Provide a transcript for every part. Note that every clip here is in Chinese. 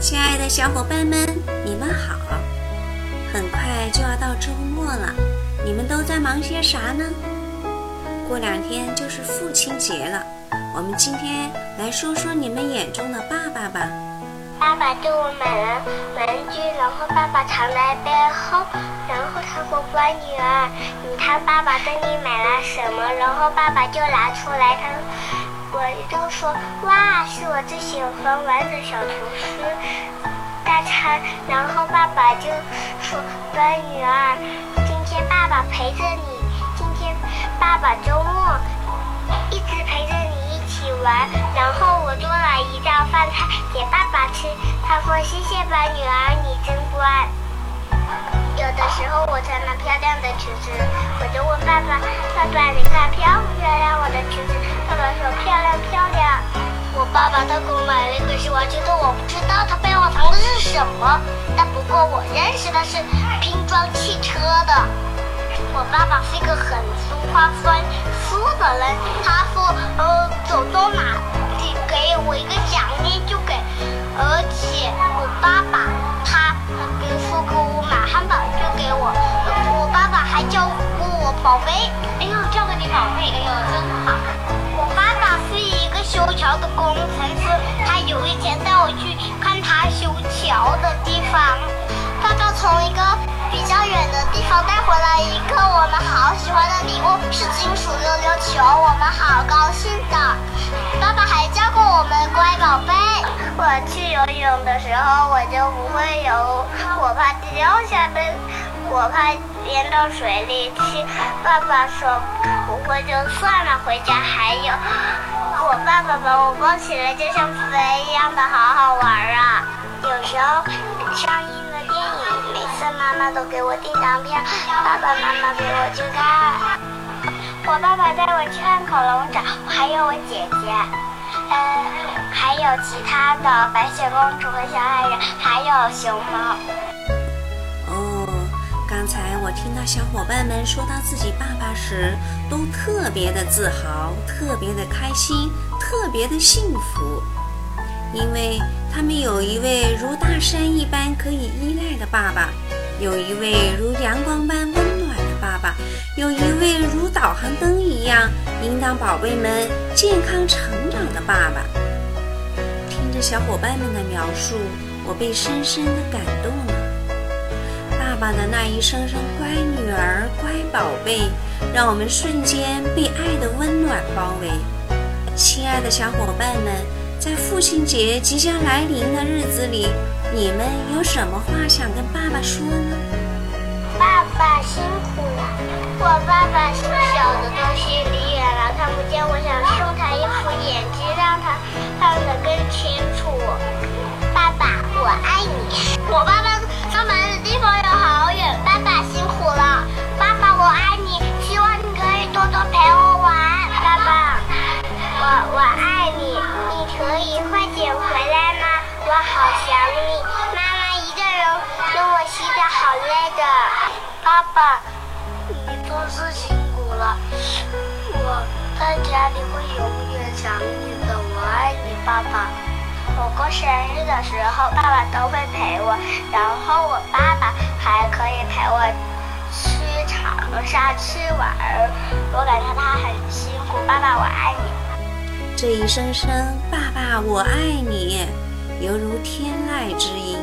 亲爱的小伙伴们，你们好！很快就要到周末了，你们都在忙些啥呢？过两天就是父亲节了，我们今天来说说你们眼中的爸爸吧。爸爸给我买了玩具，然后爸爸藏在背后，然后他说：“乖女儿，你看爸爸给你买了什么？”然后爸爸就拿出来，他我就说：“哇，是我最喜欢玩的小厨师大餐。”然后爸爸就说：“乖女儿，今天爸爸陪着你，今天爸爸周末一直陪着你一起玩。”然后我做了一道饭菜给爸爸吃，他说：“谢谢吧，女儿，你真乖。”有的时候我穿了漂亮的裙子，我就问爸爸：“爸爸，你看漂不漂亮我的裙子？”爸爸说：“漂亮漂亮。”我爸爸他给我买了一个新玩具，但我不知道他背后藏的是什么。但不过我认识的是拼装汽车的。我爸爸是一个很俗话分书的人，他说：“呃，走到哪里给我一个奖励就给，而且我爸爸他比如说给我买汉堡就给我，我爸爸还叫过我宝贝，哎呦，叫个你宝贝，哎呦，真好。我爸爸是一个修桥的工程师，他有一天带我去看他修桥的地方。爸爸从一个比较远的地方带回来一个我们好喜欢的礼物，是金属溜溜球，我们好高兴的。爸爸还叫过我们乖宝贝。我去游泳的时候我就不会游，我怕掉下来，我怕淹到水里去。爸爸说不会就算了，回家还有。我爸爸把我抱起来就像飞一样的，好好玩啊！有时候上一的电影，每次妈妈都给我订张票，爸爸妈妈陪我去看。我爸爸带我去看恐龙展，我还有我姐姐，呃，还有其他的白雪公主和小矮人，还有熊猫。哦，刚才我听到小伙伴们说到自己爸爸时，都特别的自豪，特别的开心，特别的幸福，因为他们有一位如大山一般可以依赖的爸爸，有一位如阳光般温暖的爸爸，有一位如导航灯一样引导宝贝们健康成长的爸爸。听着小伙伴们的描述，我被深深的感动了。爸爸的那一声声“乖女儿，乖宝贝”，让我们瞬间被爱的温暖包围。亲爱的小伙伴们，在父亲节即将来临的日子里，你们有什么话想跟爸爸说呢？爸爸辛苦了，我爸爸小的东西离远了看不见，我想送他一副眼镜，让他看得更清楚。爸爸，我爱你。我爸爸上班的地方有好远，爸爸辛苦了。爸爸，我爱你，希望你可以多多陪我玩。爸爸，我我爱我好想你。妈妈一个人跟我洗澡好累的。爸爸，你做事辛苦了，我在家里会永远想你的。我爱你，爸爸。我过生日的时候，爸爸都会陪我，然后我爸爸还可以陪我去长沙去玩儿。我感觉他很辛苦，爸爸我爱你。这一声声“爸爸，我爱你”，犹如天籁之音，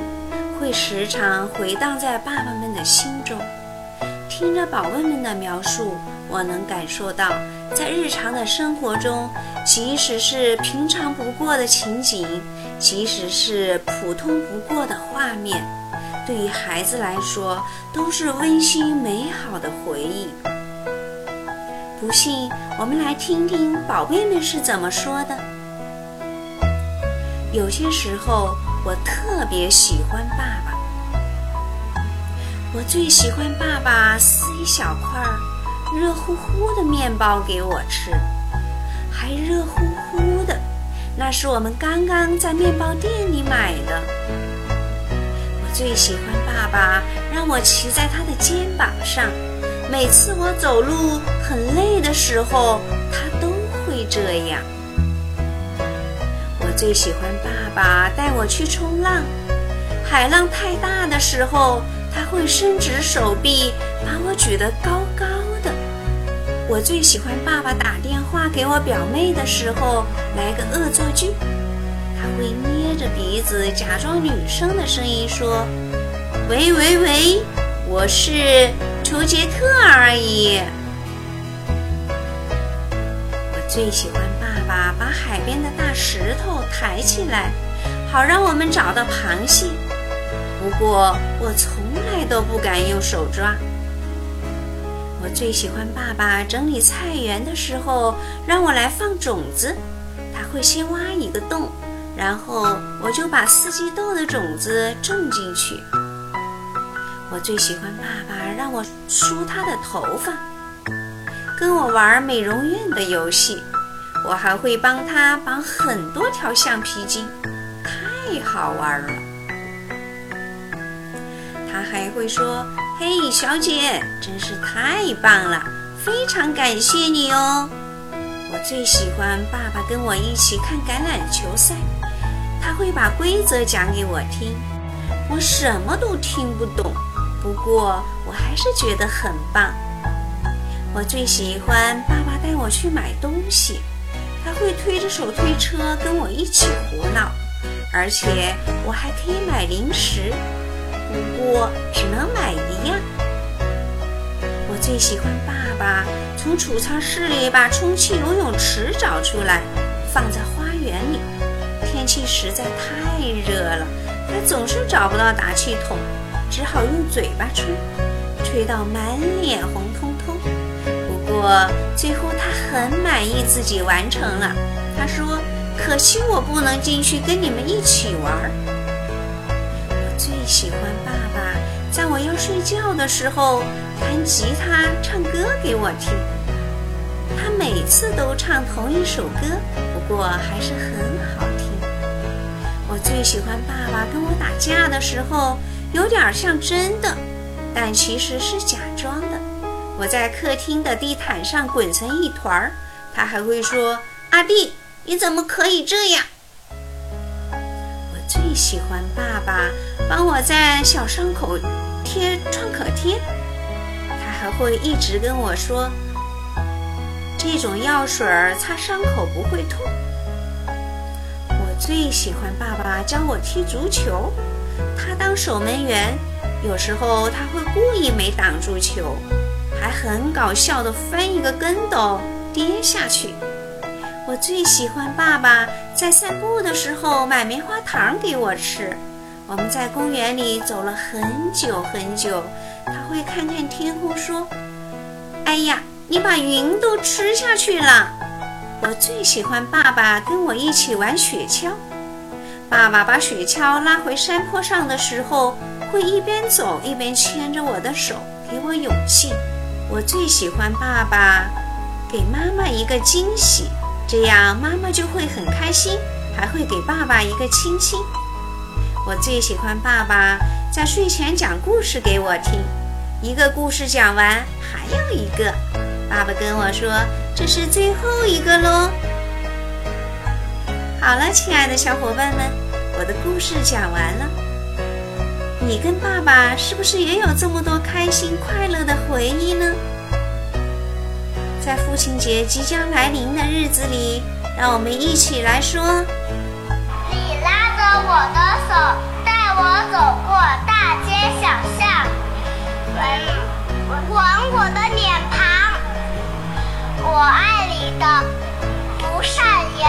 会时常回荡在爸爸们的心中。听着宝贝们的描述，我能感受到，在日常的生活中，即使是平常不过的情景，即使是普通不过的画面，对于孩子来说，都是温馨美好的回忆。不信，我们来听听宝贝们是怎么说的。有些时候，我特别喜欢爸爸。我最喜欢爸爸撕一小块热乎乎的面包给我吃，还热乎乎的，那是我们刚刚在面包店里买的。我最喜欢爸爸让我骑在他的肩膀上，每次我走路很累的时候，他都会这样。最喜欢爸爸带我去冲浪。海浪太大的时候，他会伸直手臂把我举得高高的。我最喜欢爸爸打电话给我表妹的时候来个恶作剧，他会捏着鼻子假装女生的声音说：“喂喂喂，我是图杰克而已。”我最喜欢把海边的大石头抬起来，好让我们找到螃蟹。不过我从来都不敢用手抓。我最喜欢爸爸整理菜园的时候，让我来放种子。他会先挖一个洞，然后我就把四季豆的种子种进去。我最喜欢爸爸让我梳他的头发，跟我玩美容院的游戏。我还会帮他绑很多条橡皮筋，太好玩了。他还会说：“嘿，小姐，真是太棒了，非常感谢你哦。”我最喜欢爸爸跟我一起看橄榄球赛，他会把规则讲给我听，我什么都听不懂，不过我还是觉得很棒。我最喜欢爸爸带我去买东西，他会推着手推车跟我一起胡闹，而且我还可以买零食。不过只能买一样。我最喜欢爸爸从储藏室里把充气游泳池找出来，放在花园里。天气实在太热了，他总是找不到打气筒，只好用嘴巴吹，吹到满脸红彤彤。不过最后他很满意自己完成了。他说：“可惜我不能进去跟你们一起玩。”我最喜欢爸爸在我要睡觉的时候弹吉他、唱歌给我听。他每次都唱同一首歌，不过还是很好听。我最喜欢爸爸跟我打架的时候，有点像真的，但其实是假装的。我在客厅的地毯上滚成一团儿，他还会说：“阿弟，你怎么可以这样？”我最喜欢爸爸。帮我在小伤口贴创可贴，他还会一直跟我说，这种药水擦伤口不会痛。我最喜欢爸爸教我踢足球，他当守门员，有时候他会故意没挡住球，还很搞笑的翻一个跟斗跌下去。我最喜欢爸爸在散步的时候买棉花糖给我吃。我们在公园里走了很久很久，他会看看天空说：“哎呀，你把云都吃下去了。”我最喜欢爸爸跟我一起玩雪橇。爸爸把雪橇拉回山坡上的时候，会一边走一边牵着我的手，给我勇气。我最喜欢爸爸给妈妈一个惊喜，这样妈妈就会很开心，还会给爸爸一个亲亲。我最喜欢爸爸在睡前讲故事给我听，一个故事讲完还有一个。爸爸跟我说这是最后一个喽。好了，亲爱的小伙伴们，我的故事讲完了。你跟爸爸是不是也有这么多开心快乐的回忆呢？在父亲节即将来临的日子里，让我们一起来说。你拉着我的手带我走过大街小巷，吻吻我的脸庞。我爱你的不善言